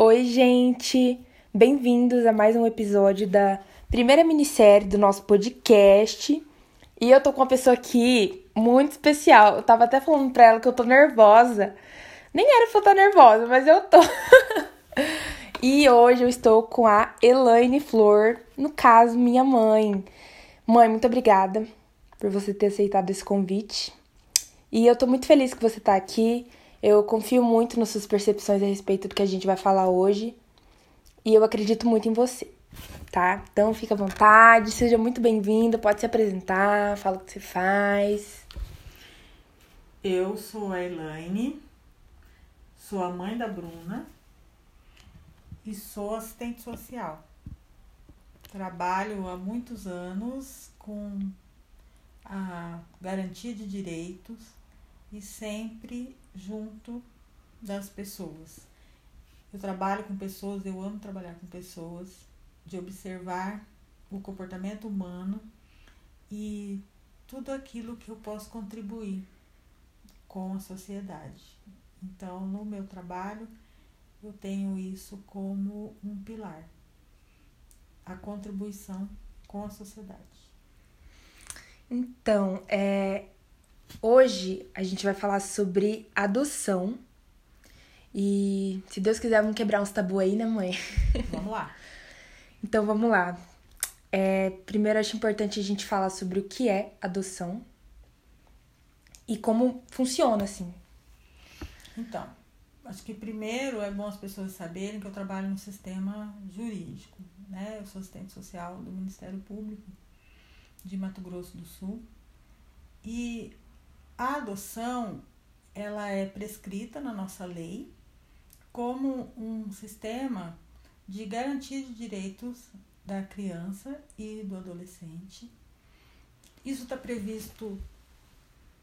Oi, gente! Bem-vindos a mais um episódio da primeira minissérie do nosso podcast. E eu tô com uma pessoa aqui muito especial. Eu tava até falando pra ela que eu tô nervosa. Nem era pra eu estar nervosa, mas eu tô. e hoje eu estou com a Elaine Flor, no caso, minha mãe. Mãe, muito obrigada por você ter aceitado esse convite. E eu tô muito feliz que você tá aqui. Eu confio muito nas suas percepções a respeito do que a gente vai falar hoje. E eu acredito muito em você, tá? Então fica à vontade, seja muito bem-vinda, pode se apresentar, fala o que você faz. Eu sou a Elaine, sou a mãe da Bruna e sou assistente social. Trabalho há muitos anos com a garantia de direitos e sempre junto das pessoas. Eu trabalho com pessoas, eu amo trabalhar com pessoas, de observar o comportamento humano e tudo aquilo que eu posso contribuir com a sociedade. Então, no meu trabalho, eu tenho isso como um pilar a contribuição com a sociedade. Então, é, hoje a gente vai falar sobre adoção. E se Deus quiser, vamos quebrar uns tabu aí, né, mãe? Vamos lá. então vamos lá. É, primeiro, acho importante a gente falar sobre o que é adoção e como funciona, assim. Então, acho que primeiro é bom as pessoas saberem que eu trabalho no sistema jurídico, né? Eu sou assistente social do Ministério Público de Mato Grosso do Sul. E a adoção, ela é prescrita na nossa lei como um sistema de garantia de direitos da criança e do adolescente. Isso está previsto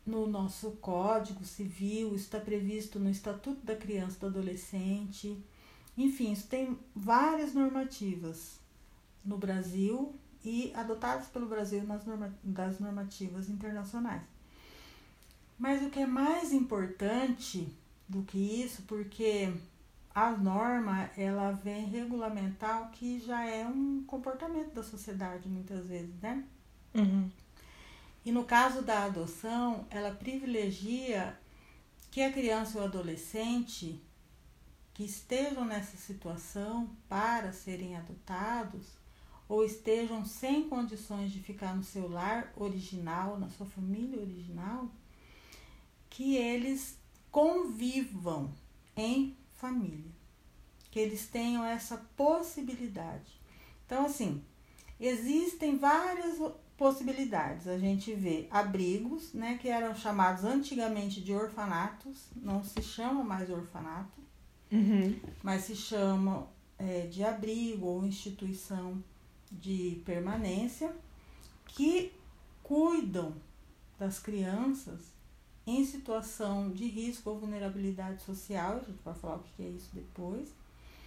no nosso Código Civil, isso está previsto no Estatuto da Criança e do Adolescente. Enfim, isso tem várias normativas no Brasil e adotadas pelo Brasil nas norma das normativas internacionais. Mas o que é mais importante do que isso, porque a norma ela vem regulamentar o que já é um comportamento da sociedade muitas vezes, né? Uhum. E no caso da adoção, ela privilegia que a criança ou adolescente que estejam nessa situação para serem adotados ou estejam sem condições de ficar no seu lar original, na sua família original, que eles convivam em família, que eles tenham essa possibilidade. Então, assim, existem várias possibilidades. A gente vê abrigos, né, que eram chamados antigamente de orfanatos, não se chama mais orfanato, uhum. mas se chama é, de abrigo ou instituição de permanência que cuidam das crianças em situação de risco ou vulnerabilidade social, a gente vai falar o que é isso depois.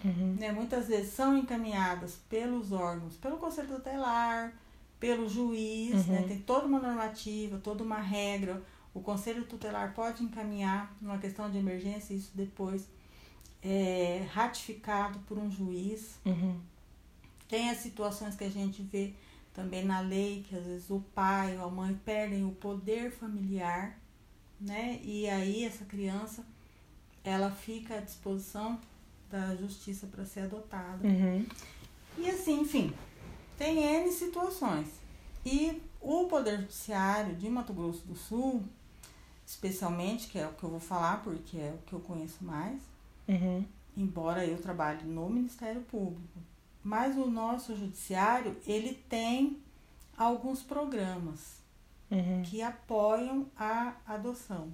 Uhum. Né, muitas vezes são encaminhadas pelos órgãos, pelo Conselho Tutelar, pelo juiz, né, uhum. né, tem toda uma normativa, toda uma regra. O Conselho Tutelar pode encaminhar numa questão de emergência, isso depois é ratificado por um juiz. Uhum. Tem as situações que a gente vê também na lei, que às vezes o pai ou a mãe perdem o poder familiar, né? E aí essa criança ela fica à disposição da justiça para ser adotada. Uhum. E assim, enfim, tem N situações. E o Poder Judiciário de Mato Grosso do Sul, especialmente, que é o que eu vou falar, porque é o que eu conheço mais, uhum. embora eu trabalhe no Ministério Público, mas o nosso judiciário, ele tem alguns programas uhum. que apoiam a adoção.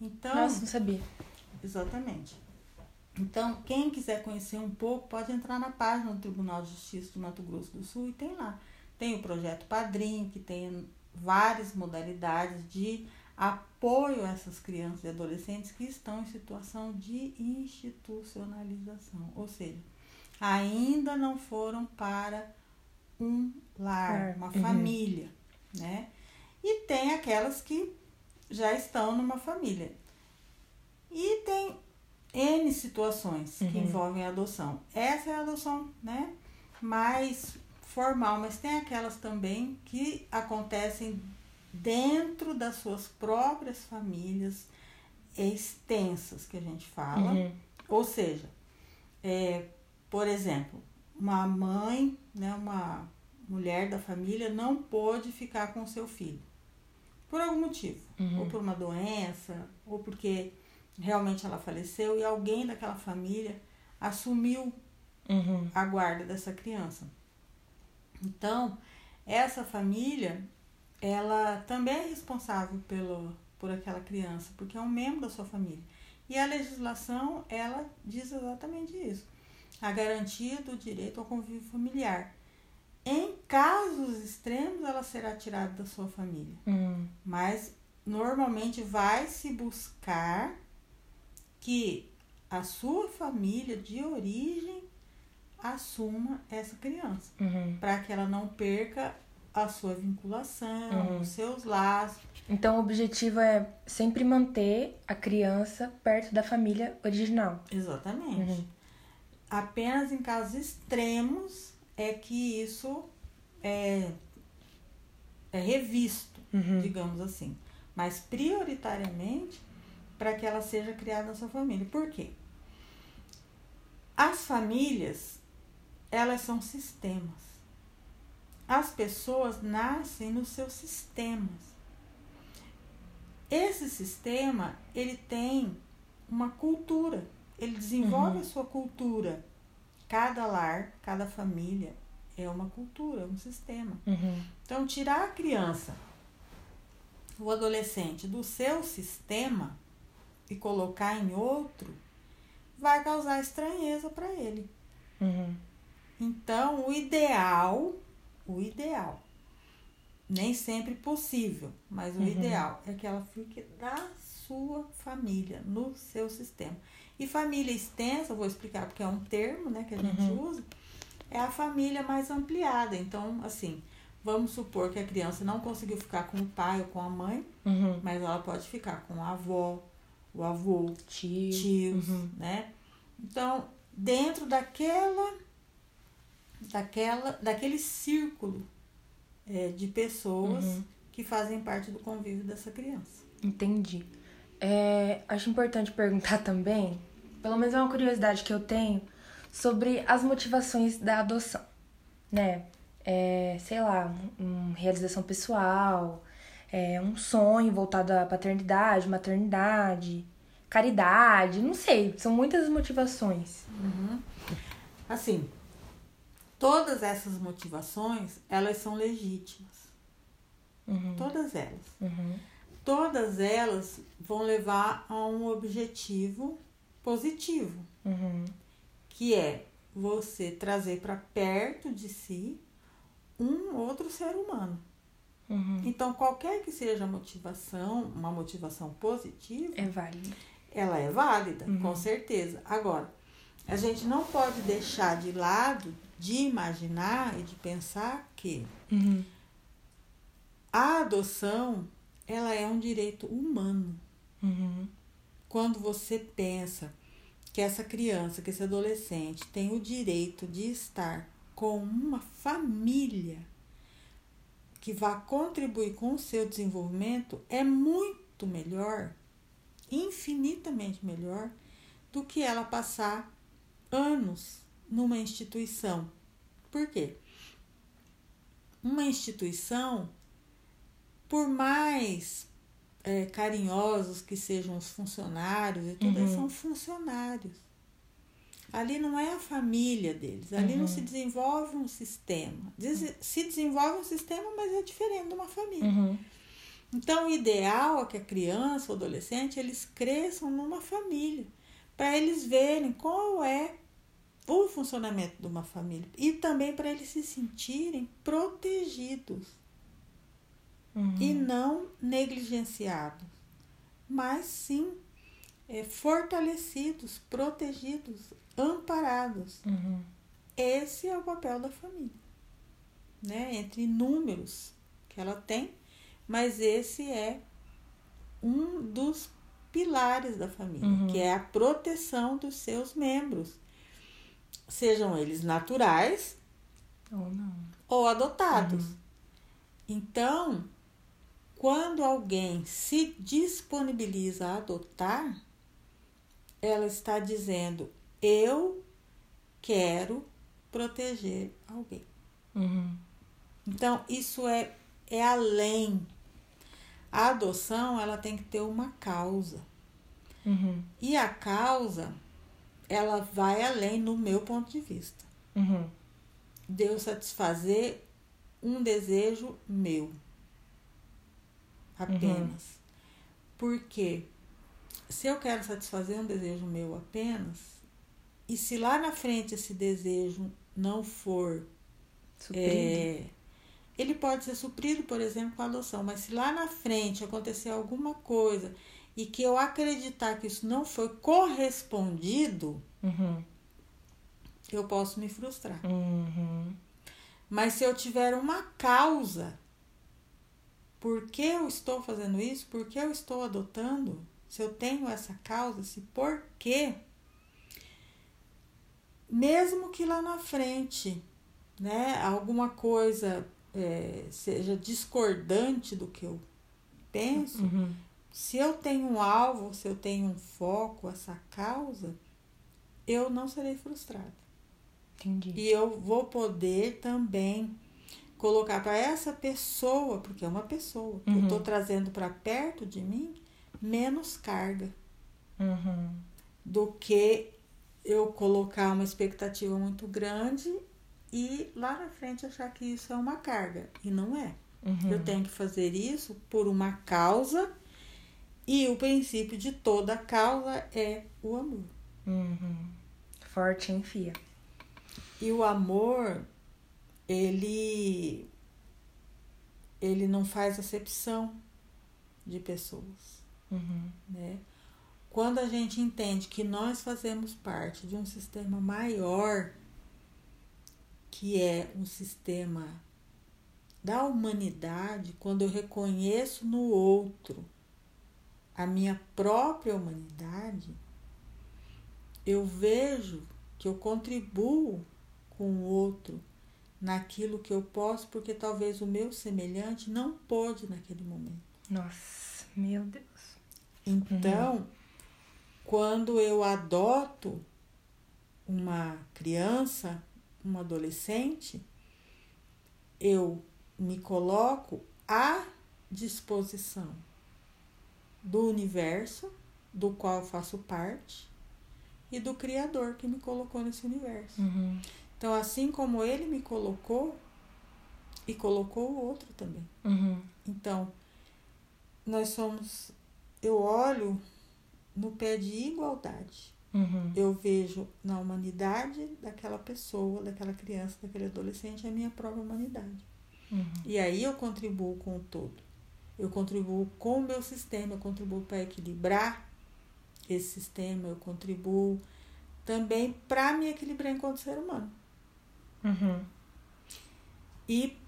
Então, Nossa, não sabia. Exatamente. Então, quem quiser conhecer um pouco, pode entrar na página do Tribunal de Justiça de Mato Grosso do Sul e tem lá. Tem o projeto Padrinho, que tem várias modalidades de apoio a essas crianças e adolescentes que estão em situação de institucionalização, ou seja, ainda não foram para um lar, uma uhum. família, né? E tem aquelas que já estão numa família. E tem N situações que envolvem a adoção. Essa é a adoção, né? Mais formal, mas tem aquelas também que acontecem dentro das suas próprias famílias extensas que a gente fala. Uhum. Ou seja, é, por exemplo, uma mãe, né, uma mulher da família não pôde ficar com seu filho. Por algum motivo. Uhum. Ou por uma doença, ou porque realmente ela faleceu e alguém daquela família assumiu Uhum. a guarda dessa criança. Então, essa família, ela também é responsável pelo, por aquela criança, porque é um membro da sua família. E a legislação, ela diz exatamente isso. A garantia do direito ao convívio familiar. Em casos extremos, ela será tirada da sua família. Uhum. Mas normalmente vai se buscar que a sua família de origem assuma essa criança, Uhum. para que ela não perca a sua vinculação, Uhum. os seus laços. Então o objetivo é sempre manter a criança perto da família original. Exatamente. Uhum. Apenas em casos extremos é que isso é, é revisto, Uhum. digamos assim. Mas prioritariamente para que ela seja criada na sua família. Por quê? As famílias, elas são sistemas. As pessoas nascem nos seus sistemas. Esse sistema, ele tem uma cultura. Ele desenvolve Uhum. a sua cultura. Cada lar, cada família é uma cultura, é um sistema. Uhum. Então, tirar a criança, o adolescente, do seu sistema e colocar em outro, vai causar estranheza para ele. Uhum. Então, o ideal, o ideal, nem sempre possível, mas o Uhum. ideal é que ela fique na sua família, no seu sistema. E família extensa, vou explicar porque é um termo né, que a gente Uhum. usa, é a família mais ampliada. Então, assim, vamos supor que a criança não conseguiu ficar com o pai ou com a mãe, Uhum. mas ela pode ficar com a avó, o avô, Tio. tios, Uhum. né? Então, dentro daquela, daquela, daquele círculo é, de pessoas Uhum. que fazem parte do convívio dessa criança. Entendi. É, acho importante perguntar também, pelo menos é uma curiosidade que eu tenho, sobre as motivações da adoção, né? É, sei lá, um, um realização pessoal, é, um sonho voltado à paternidade, maternidade, caridade, não sei, são muitas motivações. Assim, todas essas motivações, elas são legítimas. Uhum, Todas elas. uhum, Todas elas vão levar a um objetivo positivo, uhum, que é você trazer para perto de si um outro ser humano. uhum. Então, qualquer que seja a motivação, uma motivação positiva, É válido. ela é válida, Uhum. com certeza. Agora, a gente não pode deixar de lado de imaginar e de pensar que Uhum, a adoção ela é um direito humano. Quando você pensa que essa criança, que esse adolescente tem o direito de estar com uma família que vá contribuir com o seu desenvolvimento, é muito melhor, infinitamente melhor, do que ela passar anos numa instituição. Por quê? Uma instituição, por mais é, carinhosos que sejam os funcionários e tudo, Uhum. eles são funcionários. Ali não é a família deles, ali não Uhum. se desenvolve um sistema. Des- se desenvolve um sistema, mas é diferente de uma família. uhum, Então, o ideal é que a criança ou adolescente eles cresçam numa família, para eles verem qual é o funcionamento de uma família e também para eles se sentirem protegidos uhum. e não negligenciados, mas sim é, fortalecidos, protegidos, amparados. Uhum. Esse é o papel da família, né? Entre inúmeros que ela tem, mas esse é um dos pilares da família, Uhum. que é a proteção dos seus membros, sejam eles naturais Ou ou adotados. Então, quando alguém se disponibiliza a adotar, ela está dizendo: eu quero proteger alguém. Uhum. Então, isso é, é além. A adoção, ela tem que ter uma causa. Uhum. E a causa, ela vai além no meu ponto de vista. Uhum. De eu satisfazer um desejo meu. Apenas. Porque se eu quero satisfazer um desejo meu apenas, e se lá na frente esse desejo não for Suprido. É, ele pode ser suprido, por exemplo, com a adoção, mas se lá na frente acontecer alguma coisa e que eu acreditar que isso não foi correspondido, Uhum. eu posso me frustrar. Uhum. Mas se eu tiver uma causa, por que eu estou fazendo isso? Por que eu estou adotando? Se eu tenho essa causa, esse porquê, mesmo que lá na frente, né, alguma coisa é, seja discordante do que eu penso, Uhum. se eu tenho um alvo, se eu tenho um foco, essa causa, eu não serei frustrada. Entendi. E eu vou poder também colocar para essa pessoa, porque é uma pessoa, que eu Uhum. estou trazendo para perto de mim, menos carga Uhum. do que eu colocar uma expectativa muito grande e lá na frente achar que isso é uma carga. E não é. Uhum. Eu tenho que fazer isso por uma causa e o princípio de toda causa é o amor. Uhum. Forte, hein, Fia? E o amor, ele ele não faz acepção de pessoas, Uhum. né? Quando a gente entende que nós fazemos parte de um sistema maior, que é um sistema da humanidade, quando eu reconheço no outro a minha própria humanidade, eu vejo que eu contribuo com o outro naquilo que eu posso, porque talvez o meu semelhante não pôde naquele momento. Nossa, meu Deus. Então, quando eu adoto uma criança, um adolescente, eu me coloco à disposição do universo do qual eu faço parte e do Criador que me colocou nesse universo. Uhum. Então, assim como ele me colocou, e colocou o outro também. Uhum. Então, nós somos. Eu olho no pé de igualdade. Uhum. Eu vejo na humanidade daquela pessoa, daquela criança, daquele adolescente, a minha própria humanidade. Uhum. E aí eu contribuo com o todo. Eu contribuo com o meu sistema, eu contribuo para equilibrar esse sistema, eu contribuo também para me equilibrar enquanto ser humano. Uhum. E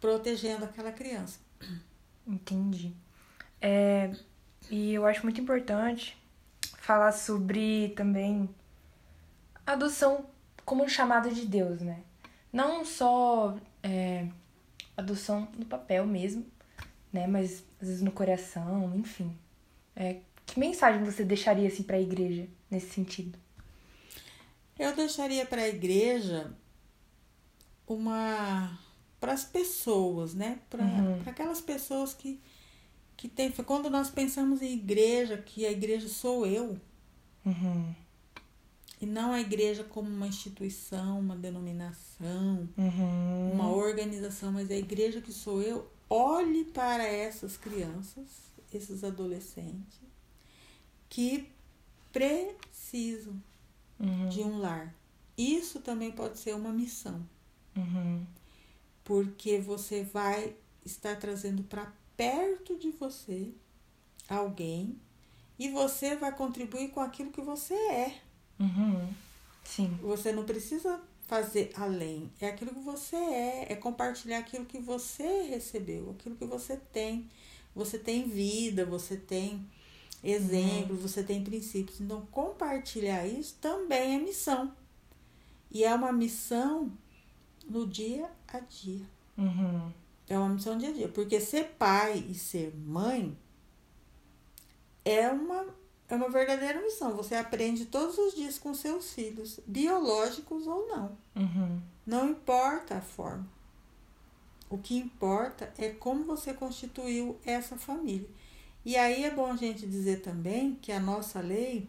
protegendo aquela criança. Entendi. É, e eu acho muito importante falar sobre também adoção como um chamado de Deus, né? Não só é, adoção no papel mesmo, né? Mas às vezes no coração, enfim. É, que mensagem você deixaria assim para a igreja nesse sentido? Eu deixaria para a igreja uma para as pessoas, né? Para Uhum. aquelas pessoas que que tem quando nós pensamos em igreja, que a igreja sou eu Uhum. e não a igreja como uma instituição, uma denominação, Uhum. uma organização, mas a igreja que sou eu, olhe para essas crianças, esses adolescentes que precisam Uhum. de um lar. Isso também pode ser uma missão, Uhum. porque você vai estar trazendo para perto de você alguém e você vai contribuir com aquilo que você é. Uhum. Sim. Você não precisa fazer além, é aquilo que você é, é compartilhar aquilo que você recebeu, aquilo que você tem. Você tem vida, você tem exemplos, uhum. você tem princípios. Então, compartilhar isso também é missão. E é uma missão no dia a dia. Uhum. É uma missão dia a dia. Porque ser pai e ser mãe é uma, é uma verdadeira missão. Você aprende todos os dias com seus filhos, biológicos ou não. Uhum. Não importa a forma. O que importa é como você constituiu essa família. E aí é bom a gente dizer também que a nossa lei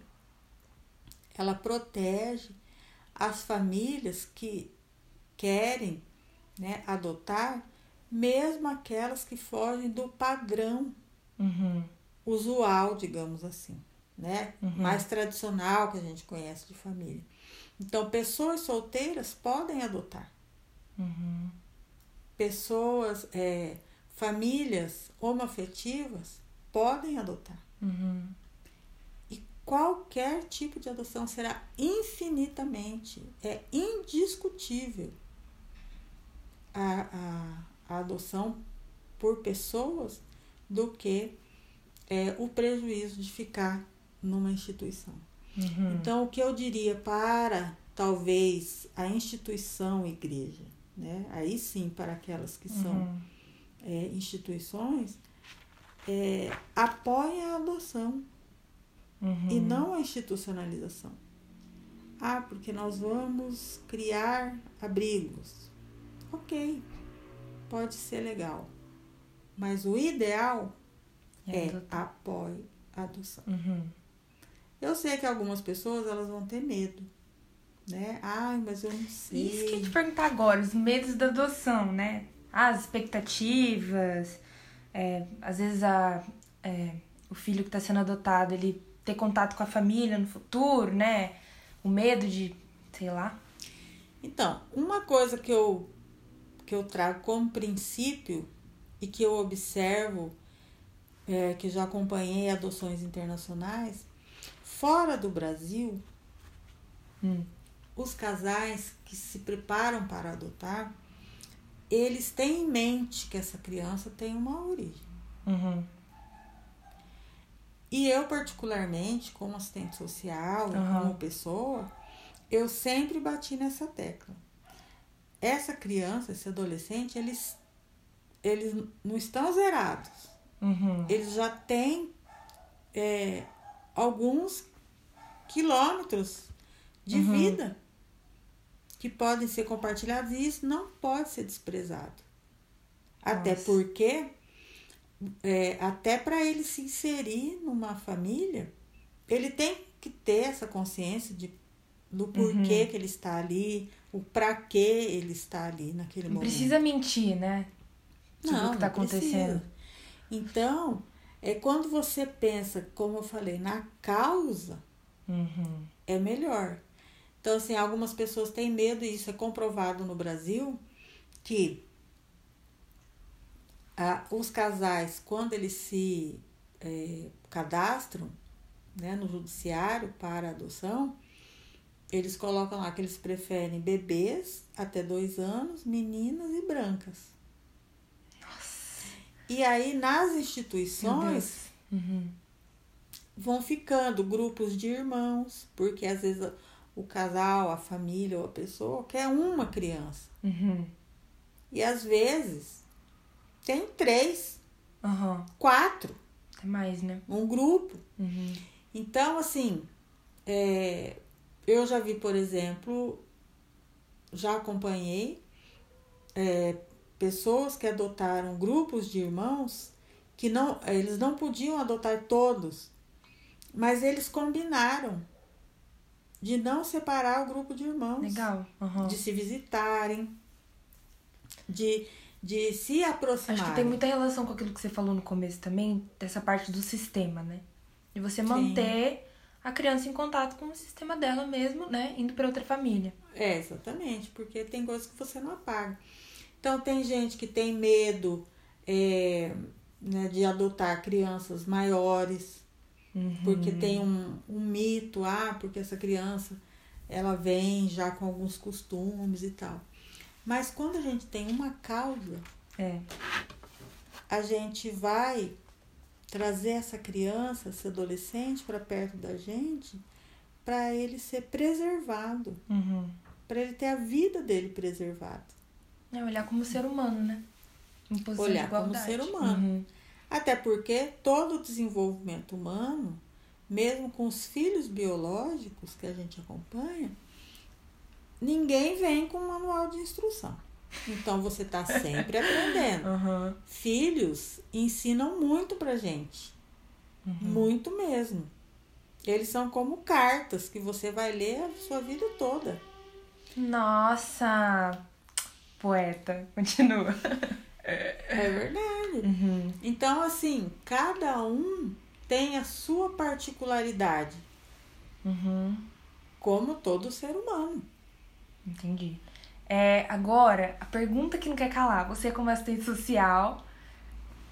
ela protege as famílias que querem né, adotar, mesmo aquelas que fogem do padrão uhum. usual, digamos assim, né? Uhum. Mais tradicional que a gente conhece de família. Então, pessoas solteiras podem adotar. Uhum. Pessoas, é, famílias homoafetivas podem adotar. Uhum. E qualquer tipo de adoção será infinitamente, é indiscutível a, a, a adoção por pessoas do que é, o prejuízo de ficar numa instituição. Uhum. Então, o que eu diria para talvez a instituição igreja, né? aí sim para aquelas que são uhum. é, instituições, é, apoiem a adoção uhum. e não a institucionalização. Ah, porque nós vamos criar abrigos. Ok, pode ser legal. Mas o ideal é, é apoio à adoção. Uhum. Eu sei que algumas pessoas elas vão ter medo, né? Ai, mas eu não sei. Isso que eu te perguntar agora, os medos da adoção, né? As expectativas, é, às vezes a, é, o filho que está sendo adotado, ele ter contato com a família no futuro, né? O medo de, sei lá. Então, uma coisa que eu, que eu trago como princípio e que eu observo, é, que já acompanhei adoções internacionais, fora do Brasil, hum. os casais que se preparam para adotar, eles têm em mente que essa criança tem uma origem. Uhum. E eu, particularmente, como assistente social, uhum. como pessoa, eu sempre bati nessa tecla. Essa criança, esse adolescente, eles, eles não estão zerados. Uhum. Eles já têm é, alguns quilômetros de uhum. vida que podem ser compartilhados e isso não pode ser desprezado. Até Nossa. porque, é, até para ele se inserir numa família, ele tem que ter essa consciência de, do porquê Uhum. que ele está ali, o para que ele está ali naquele Não momento. precisa mentir, né? Sobre o que tá não precisa. acontecendo. Então, é quando você pensa, como eu falei, na causa, Uhum. é melhor. Então, assim, algumas pessoas têm medo, e isso é comprovado no Brasil, que ah, os casais, quando eles se eh, cadastram né, no judiciário para adoção, eles colocam lá que eles preferem bebês até dois anos, meninas e brancas. E aí, nas instituições. Uhum. vão ficando grupos de irmãos, porque às vezes o casal, a família ou a pessoa quer uma criança. Uhum. E às vezes tem três, Uhum. quatro, Tem mais, né? um grupo. Uhum. Então, assim, é, eu já vi, por exemplo, já acompanhei é, pessoas que adotaram grupos de irmãos que não, eles não podiam adotar todos, mas eles combinaram de não separar o grupo de irmãos, Legal. Uhum. de se visitarem, de, de se aproximarem. Acho que tem muita relação com aquilo que você falou no começo também, dessa parte do sistema, né? De você manter a criança em contato com o sistema dela mesmo, né? Indo para outra família. É, exatamente, porque tem coisas que você não apaga. Então, tem gente que tem medo é, né, de adotar crianças maiores, Uhum. porque tem um, um mito, ah, porque essa criança ela vem já com alguns costumes e tal. Mas quando a gente tem uma causa, É. a gente vai trazer essa criança, esse adolescente para perto da gente, para ele ser preservado, Uhum. para ele ter a vida dele preservada. É olhar como ser humano, né? Em Olhar como ser humano. Uhum. Até porque todo o desenvolvimento humano, mesmo com os filhos biológicos que a gente acompanha, ninguém vem com um manual de instrução. Então você está sempre aprendendo. Uhum. Filhos ensinam muito pra gente. Uhum. Muito mesmo. Eles são como cartas que você vai ler a sua vida toda. Nossa! Poeta, continua. É verdade. Uhum. Então, assim, cada um tem a sua particularidade, Uhum. como todo ser humano. Entendi. É, agora, a pergunta que não quer calar. Você como assistente social,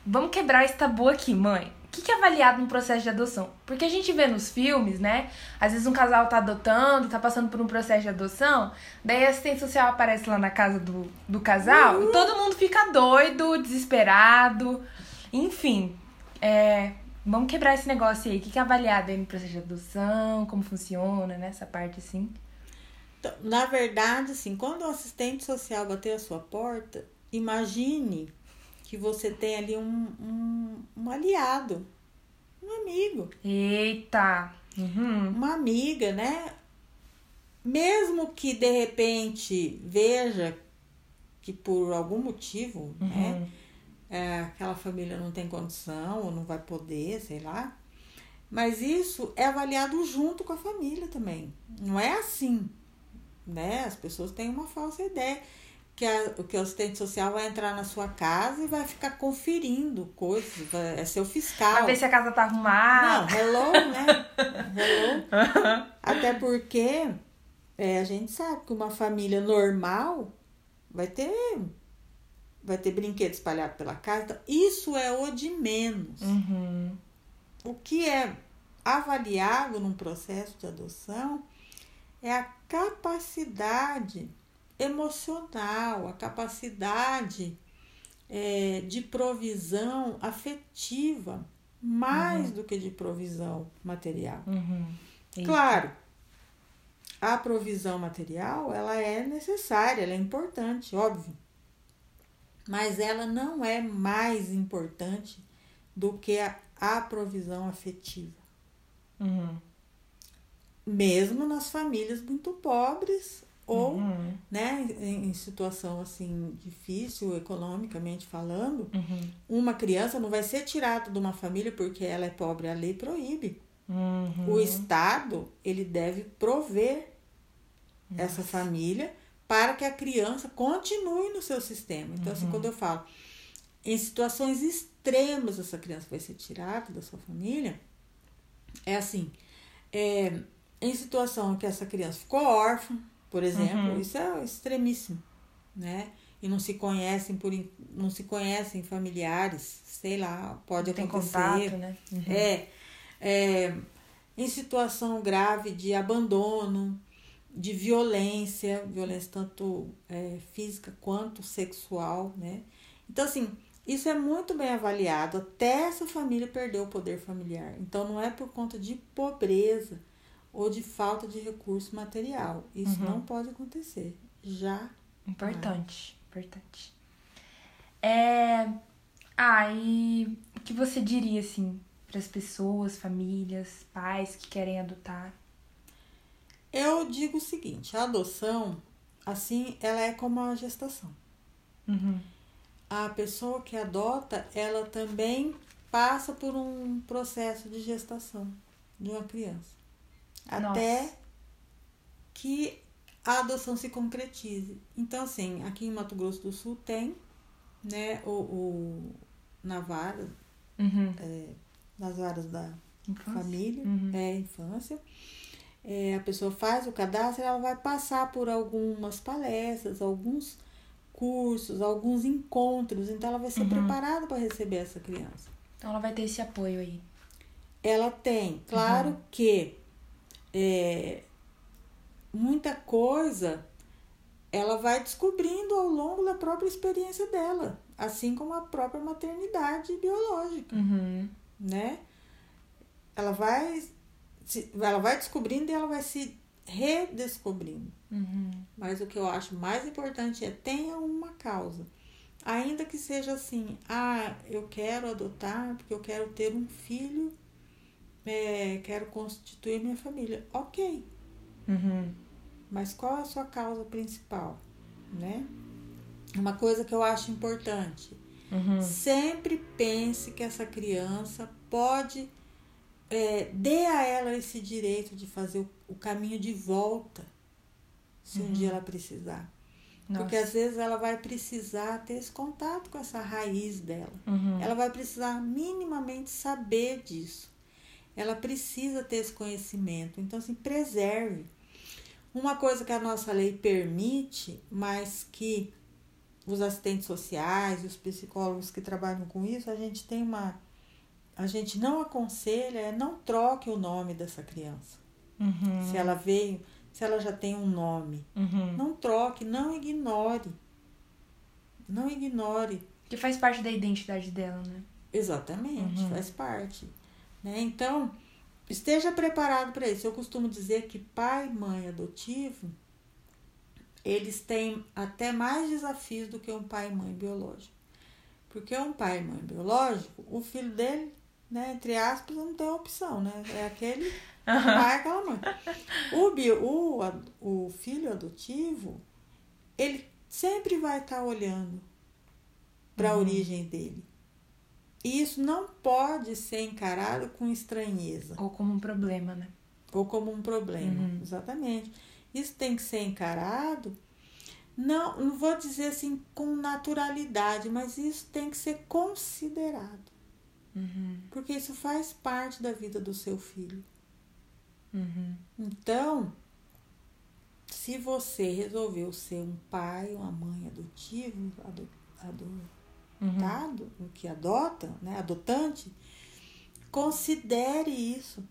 vamos quebrar esse tabu aqui, mãe. O que que é avaliado no processo de adoção? Porque a gente vê nos filmes, né? Às vezes um casal tá adotando, tá passando por um processo de adoção, daí a assistente social aparece lá na casa do, do casal e todo mundo fica doido, desesperado. Enfim, é, vamos quebrar esse negócio aí. O que que é avaliado aí no processo de adoção? Como funciona, né? Essa parte assim. Então, na verdade, assim, quando o assistente social bater a sua porta, imagine que você tem ali um, um, um aliado, um amigo, Eita! Uhum. uma amiga, né? Mesmo que de repente veja que por algum motivo, né? Uhum. é, aquela família não tem condição ou não vai poder, sei lá. Mas isso é avaliado junto com a família também. Não é assim, né? As pessoas têm uma falsa ideia que, a, que o assistente social vai entrar na sua casa e vai ficar conferindo coisas, vai- é seu fiscal. Pra ver se a casa tá arrumada. Não, hello, né? Hello. Até porque é, a gente sabe que uma família normal vai ter vai ter brinquedo espalhado pela casa. Então, isso é o de menos. Uhum. O que é avaliado num processo de adoção é a capacidade emocional, a capacidade é, de provisão afetiva, mais do que de provisão material. Uhum. Claro, a provisão material ela é necessária, ela é importante, óbvio. Mas ela não é mais importante do que a, a provisão afetiva. Uhum. Mesmo nas famílias muito pobres ou Uhum. né, em, situação assim difícil economicamente falando, Uhum. uma criança não vai ser tirada de uma família porque ela é pobre, a lei proíbe. Uhum. O Estado, ele deve prover essa família para que a criança continue no seu sistema. Então, assim, quando eu falo em situações extremas essa criança vai ser tirada da sua família, é assim, é, em situação que essa criança ficou órfã, por exemplo, Uhum. isso é extremíssimo, né? E não se conhecem por não se conhecem familiares, sei lá, pode Não acontecer. contato, né? Uhum. É, é, em situação grave de abandono, de violência, violência tanto é, física quanto sexual, né? Então, assim, isso é muito bem avaliado até essa família perder o poder familiar. Então, não é por conta de pobreza ou de falta de recurso material. Isso Uhum. não pode acontecer. Já. Importante, importante. É... Ah, e o que você diria, assim, para as pessoas, famílias, pais que querem adotar? Eu digo o seguinte, a adoção, assim, ela é como a gestação. Uhum. a pessoa que adota, ela também passa por um processo de gestação de uma criança. Até Nossa. que a adoção se concretize. Então, assim, aqui em Mato Grosso do Sul tem, né, o, o na vara, Uhum. é, nas varas da Infância? família, Uhum. é infância. É, a pessoa faz o cadastro, ela vai passar por algumas palestras, alguns cursos, alguns encontros, então ela vai ser Uhum. preparada para receber essa criança. Então ela vai ter esse apoio aí. Ela tem, claro Uhum. que é, muita coisa ela vai descobrindo ao longo da própria experiência dela, assim como a própria maternidade biológica. Uhum. né? Ela vai, ela vai descobrindo e ela vai se redescobrindo. Uhum. Mas o que eu acho mais importante é tenha uma causa. Ainda que seja assim, ah, eu quero adotar porque eu quero ter um filho, é, quero constituir minha família. Ok. Uhum. Mas qual é a sua causa principal, né? Uma coisa que eu acho importante. Uhum. Sempre pense que essa criança pode é, dê a ela esse direito de fazer o, o caminho de volta, se um dia ela precisar. Nossa. Porque às vezes ela vai precisar ter esse contato com essa raiz dela. Uhum. Ela vai precisar minimamente saber disso. Ela precisa ter esse conhecimento. Então, assim, preserve. Uma coisa que a nossa lei permite, mas que os assistentes sociais e os psicólogos que trabalham com isso, a gente tem uma. A gente não aconselha, é não troque o nome dessa criança. Uhum. Se ela veio, se ela já tem um nome. Uhum. Não troque, não ignore. Não ignore. Que faz parte da identidade dela, né? Exatamente, Uhum. faz parte. Né? Então, esteja preparado para isso. Eu costumo dizer que pai, mãe adotivo, eles têm até mais desafios do que um pai e mãe biológico. Porque um pai e mãe biológico, o filho dele, né, entre aspas, não tem opção, né? É aquele pai, aquela mãe. O, bio, o, o filho adotivo, ele sempre vai estar olhando para a Uhum. origem dele. E isso não pode ser encarado com estranheza Ou como um problema, né? ou como um problema. Uhum. Exatamente. Isso tem que ser encarado, não, não vou dizer assim com naturalidade, mas isso tem que ser considerado. Uhum. Porque isso faz parte da vida do seu filho. Uhum. Então, se você resolveu ser um pai, uma mãe adotivo, ado, Uhum. o que adota, né, adotante, considere isso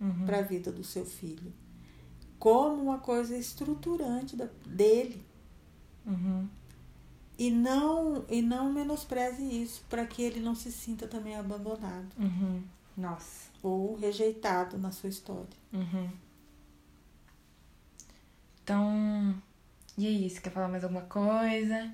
Uhum. para a vida do seu filho como uma coisa estruturante da, dele Uhum. e não e não menospreze isso para que ele não se sinta também abandonado Uhum. Nossa. ou rejeitado na sua história. Uhum. Então, e aí, você quer falar mais alguma coisa?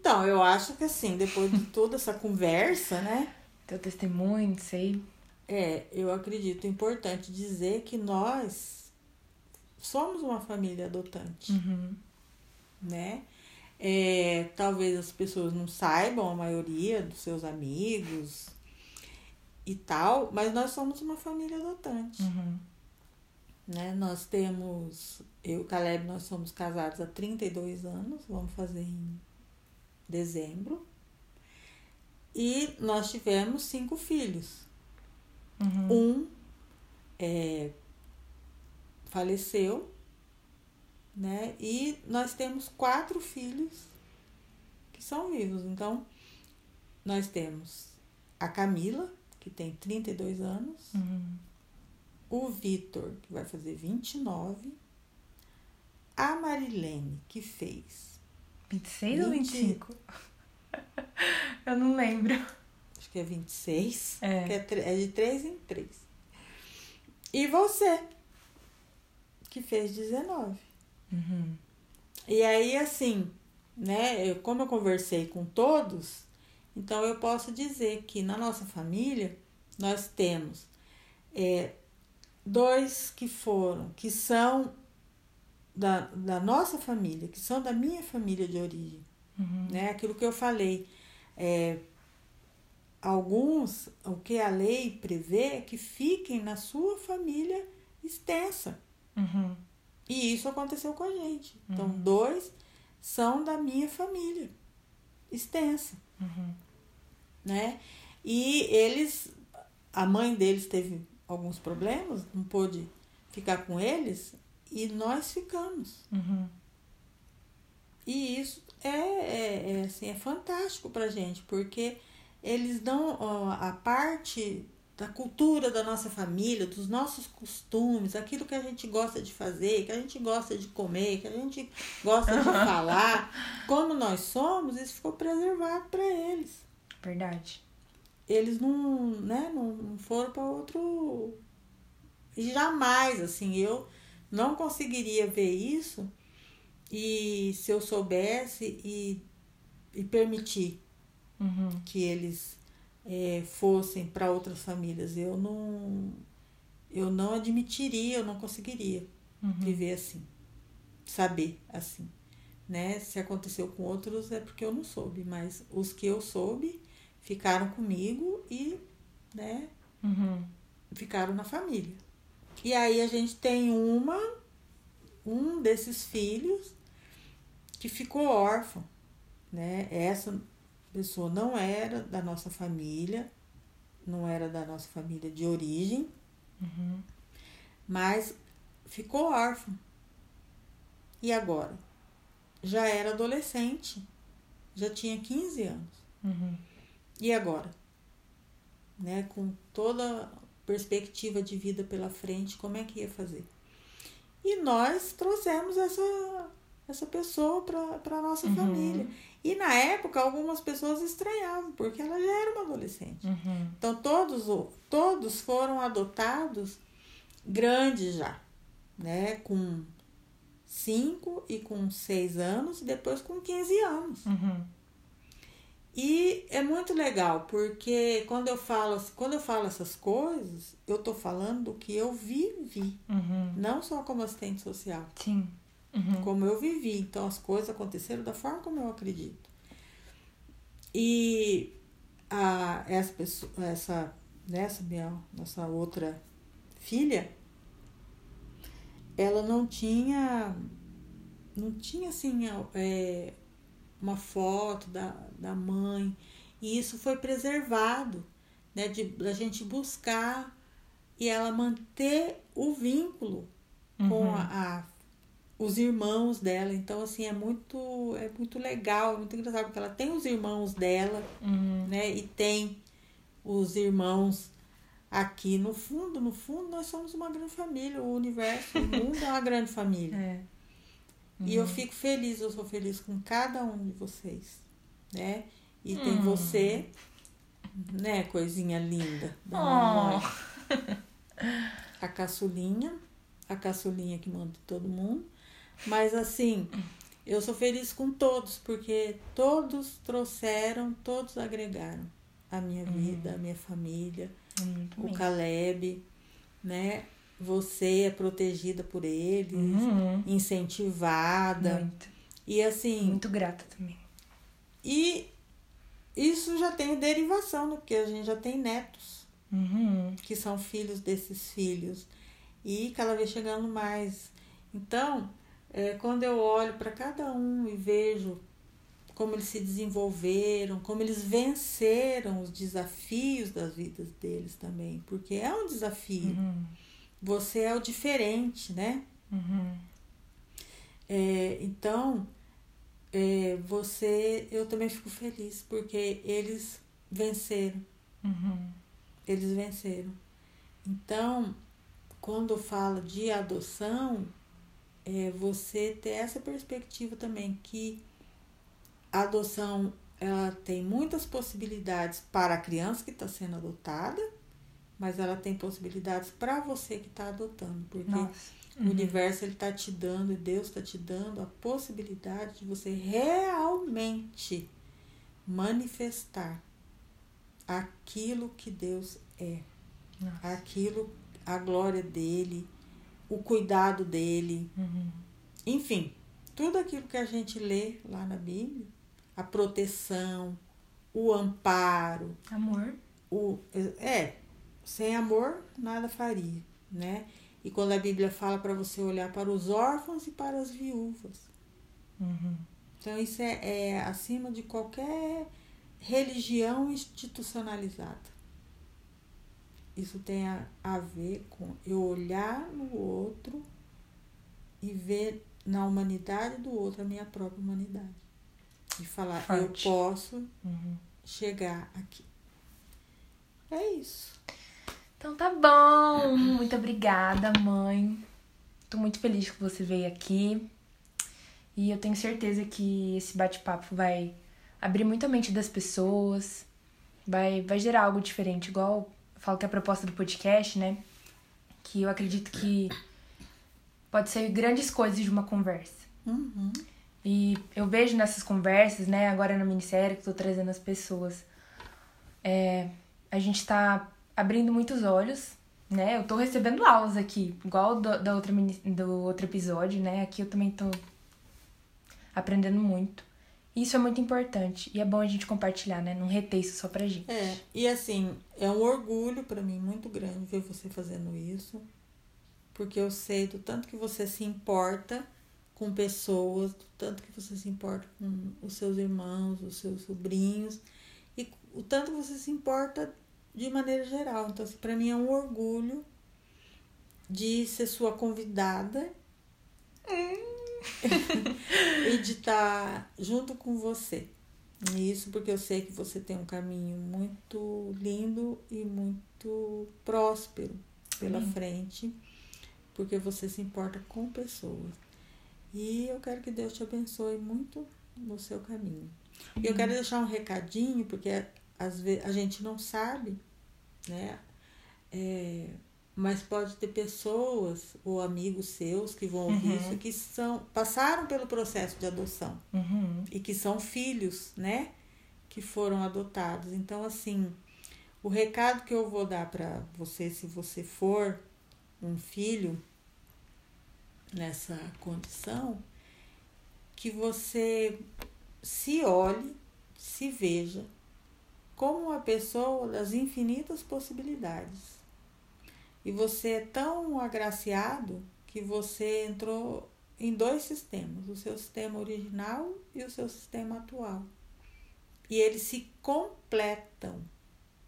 Então, eu acho que assim, depois de toda essa conversa, né? Teu testemunho, não sei. É, eu acredito importante dizer que nós somos uma família adotante, Uhum. né? É, talvez as pessoas não saibam, a maioria dos seus amigos e tal, mas nós somos uma família adotante, Uhum. né? Nós temos, eu e o Caleb, nós somos casados há 32 anos, vamos fazer em dezembro, e nós tivemos cinco filhos. Uhum. Um é, faleceu, né? E nós temos quatro filhos que são vivos. Então, nós temos a Camila, que tem 32 anos, Uhum. o Vitor, que vai fazer 29, a Marilene, que fez, 26 ou 20. 25? Eu não lembro. acho que é 26, É. que é, é de 3 em 3. E você, que fez 19. Uhum. E aí, assim, né, eu, como eu conversei com todos, então eu posso dizer que na nossa família nós temos é, dois que foram, que são da, da nossa família, que são da minha família de origem, Uhum. né? Aquilo que eu falei, é, alguns, o que a lei prevê é que fiquem na sua família extensa. Uhum. E isso aconteceu com a gente. Então, Uhum. dois são da minha família extensa, Uhum. né? E eles, a mãe deles teve alguns problemas, não pôde ficar com eles, e nós ficamos. Uhum. E isso é, é, é, assim, é fantástico pra gente, porque eles dão ó, a parte da cultura da nossa família, dos nossos costumes, aquilo que a gente gosta de fazer, que a gente gosta de comer, que a gente gosta de falar, como nós somos, isso ficou preservado para eles. Verdade. eles não, né, não foram para outro. E jamais, assim, eu não conseguiria ver isso e se eu soubesse e, e permitir Uhum. que eles é, fossem para outras famílias, eu não, eu não admitiria, eu não conseguiria Uhum. viver assim, saber assim, né? Se aconteceu com outros é porque eu não soube, mas os que eu soube ficaram comigo e, né, Uhum. ficaram na família. E aí a gente tem uma, um desses filhos que ficou órfão, né? Essa pessoa não era da nossa família, não era da nossa família de origem, Uhum. mas ficou órfão. E agora? Já era adolescente, já tinha 15 anos. Uhum. E agora? Né? Com toda perspectiva de vida pela frente, como é que ia fazer? E nós trouxemos essa, essa pessoa para a nossa Uhum. família. E na época, algumas pessoas estranhavam, porque ela já era uma adolescente. Uhum. Então, todos, todos foram adotados grandes já, né? Com 5 e com 6 anos, e depois com 15 anos. Uhum. E é muito legal, porque quando eu falo, quando eu falo essas coisas, eu tô falando do que eu vivi, Uhum. não só como assistente social, Sim. Uhum. como eu vivi. Então as coisas aconteceram da forma como eu acredito. E a, essa pessoa, essa, né, essa minha, nossa outra filha, ela não tinha, não tinha assim, é, uma foto da, da mãe. E isso foi preservado, né? De a gente buscar e ela manter o vínculo com Uhum. a, a- os irmãos dela. Então, assim, é muito, é muito legal, é muito engraçado, porque ela tem os irmãos dela, Uhum. né? E tem os irmãos aqui. No fundo, no fundo, nós somos uma grande família. O universo, o mundo é uma grande família. É. E eu fico feliz, eu sou feliz com cada um de vocês, né? E tem Hum. você, né, coisinha linda da Oh. mamãe. A caçulinha, a caçulinha que manda todo mundo. Mas assim, eu sou feliz com todos, porque todos trouxeram, todos agregaram a minha vida, a minha família, Muito o. Caleb, né? Você é protegida por eles, Uhum. incentivada. Muito. E assim, Muito grata também. e isso já tem derivação, né? Porque a gente já tem netos Uhum. que são filhos desses filhos. E cada vez chegando mais. Então, é, quando eu olho para cada um e vejo como eles se desenvolveram, como eles venceram os desafios das vidas deles também, porque é um desafio. Uhum. Você é o diferente, né? Uhum. É, então, é, você, eu também fico feliz porque eles venceram, Uhum. eles venceram. Então, quando fala de adoção, é você ter essa perspectiva também que a adoção ela tem muitas possibilidades para a criança que está sendo adotada, mas ela tem possibilidades para você que está adotando, porque Nossa. o universo ele tá te dando, e Deus está te dando a possibilidade de você realmente manifestar aquilo que Deus é, Nossa. aquilo, a glória dele, o cuidado dele, Uhum. enfim, tudo aquilo que a gente lê lá na Bíblia, a proteção, o amparo, Amor. o é sem amor nada faria né e quando a Bíblia fala para você olhar para os órfãos e para as viúvas Uhum. então isso é, é acima de qualquer religião institucionalizada isso tem a, a ver com eu olhar no outro e ver na humanidade do outro a minha própria humanidade e falar Forte. eu posso Uhum. chegar aqui é isso Então tá bom. Muito obrigada, mãe. Tô muito feliz que você veio aqui. E eu tenho certeza que esse bate-papo vai abrir muito a mente das pessoas, vai, vai gerar algo diferente. Igual eu falo que a proposta do podcast, né? Que eu acredito que pode ser grandes coisas de uma conversa. Uhum. E eu vejo nessas conversas, né, agora na minissérie que tô trazendo as pessoas, é, a gente tá abrindo muitos olhos, né? Eu tô recebendo aulas aqui, igual do, da outra, do outro episódio, né? Aqui eu também tô aprendendo muito. Isso é muito importante e é bom a gente compartilhar, né? Não reter isso só pra gente. É, e assim, é um orgulho para mim muito grande ver você fazendo isso, porque eu sei do tanto que você se importa com pessoas, do tanto que você se importa com os seus irmãos, os seus sobrinhos, e o tanto que você se importa de maneira geral. Então, assim, para mim é um orgulho de ser sua convidada e de estar junto com você. Isso porque eu sei que você tem um caminho muito lindo e muito próspero pela frente, porque você se importa com pessoas. E eu quero que Deus te abençoe muito no seu caminho. E eu quero deixar um recadinho, porque às vezes a gente não sabe, né? É, mas pode ter pessoas ou amigos seus que vão ouvir Uhum. isso que são passaram pelo processo de adoção Uhum. e que são filhos, né? Que foram adotados. Então, assim, o recado que eu vou dar para você, se você for um filho nessa condição, que você se olhe, se veja como uma pessoa das infinitas possibilidades. E você é tão agraciado que você entrou em dois sistemas, o seu sistema original e o seu sistema atual. E eles se completam.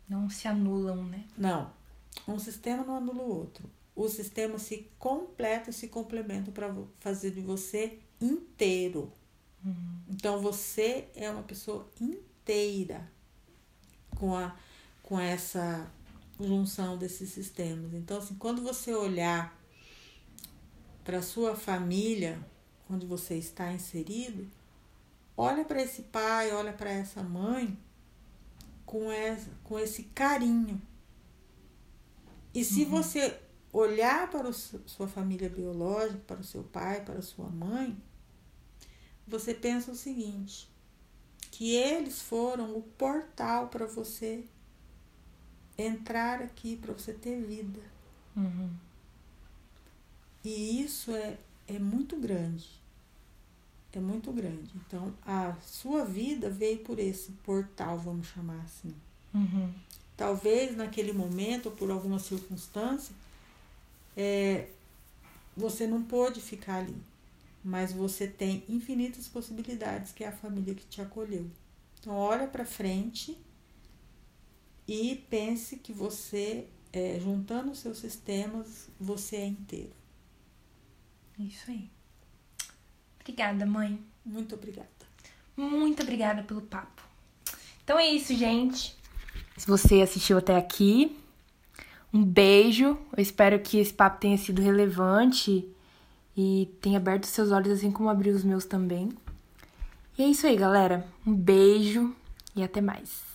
Não se anulam, né? Não, um sistema não anula o outro. Os sistemas se completam e se complementam para fazer de você inteiro. Então você é uma pessoa inteira com, a, com essa junção desses sistemas. Então, assim, quando você olhar para sua família, onde você está inserido, olha para esse pai, olha para essa mãe com, essa, com esse carinho. E se você olhar para o, su- sua família biológica, para o seu pai, para a sua mãe, você pensa o seguinte: que eles foram o portal para você entrar aqui, para você ter vida. Uhum. E isso é, é muito grande. É muito grande. Então, a sua vida veio por esse portal, vamos chamar assim. Uhum. Talvez naquele momento, ou por alguma circunstância, é, você não pôde ficar ali. Mas você tem infinitas possibilidades, que é a família que te acolheu. Então, olha para frente e pense que você, é, juntando os seus sistemas, você é inteiro. Isso aí. Obrigada, mãe. Muito obrigada. Muito obrigada pelo papo. Então é isso, gente. Se você assistiu até aqui, um beijo. Eu espero que esse papo tenha sido relevante e tenha aberto seus olhos assim como abriu os meus também. E é isso aí, galera. Um beijo e até mais.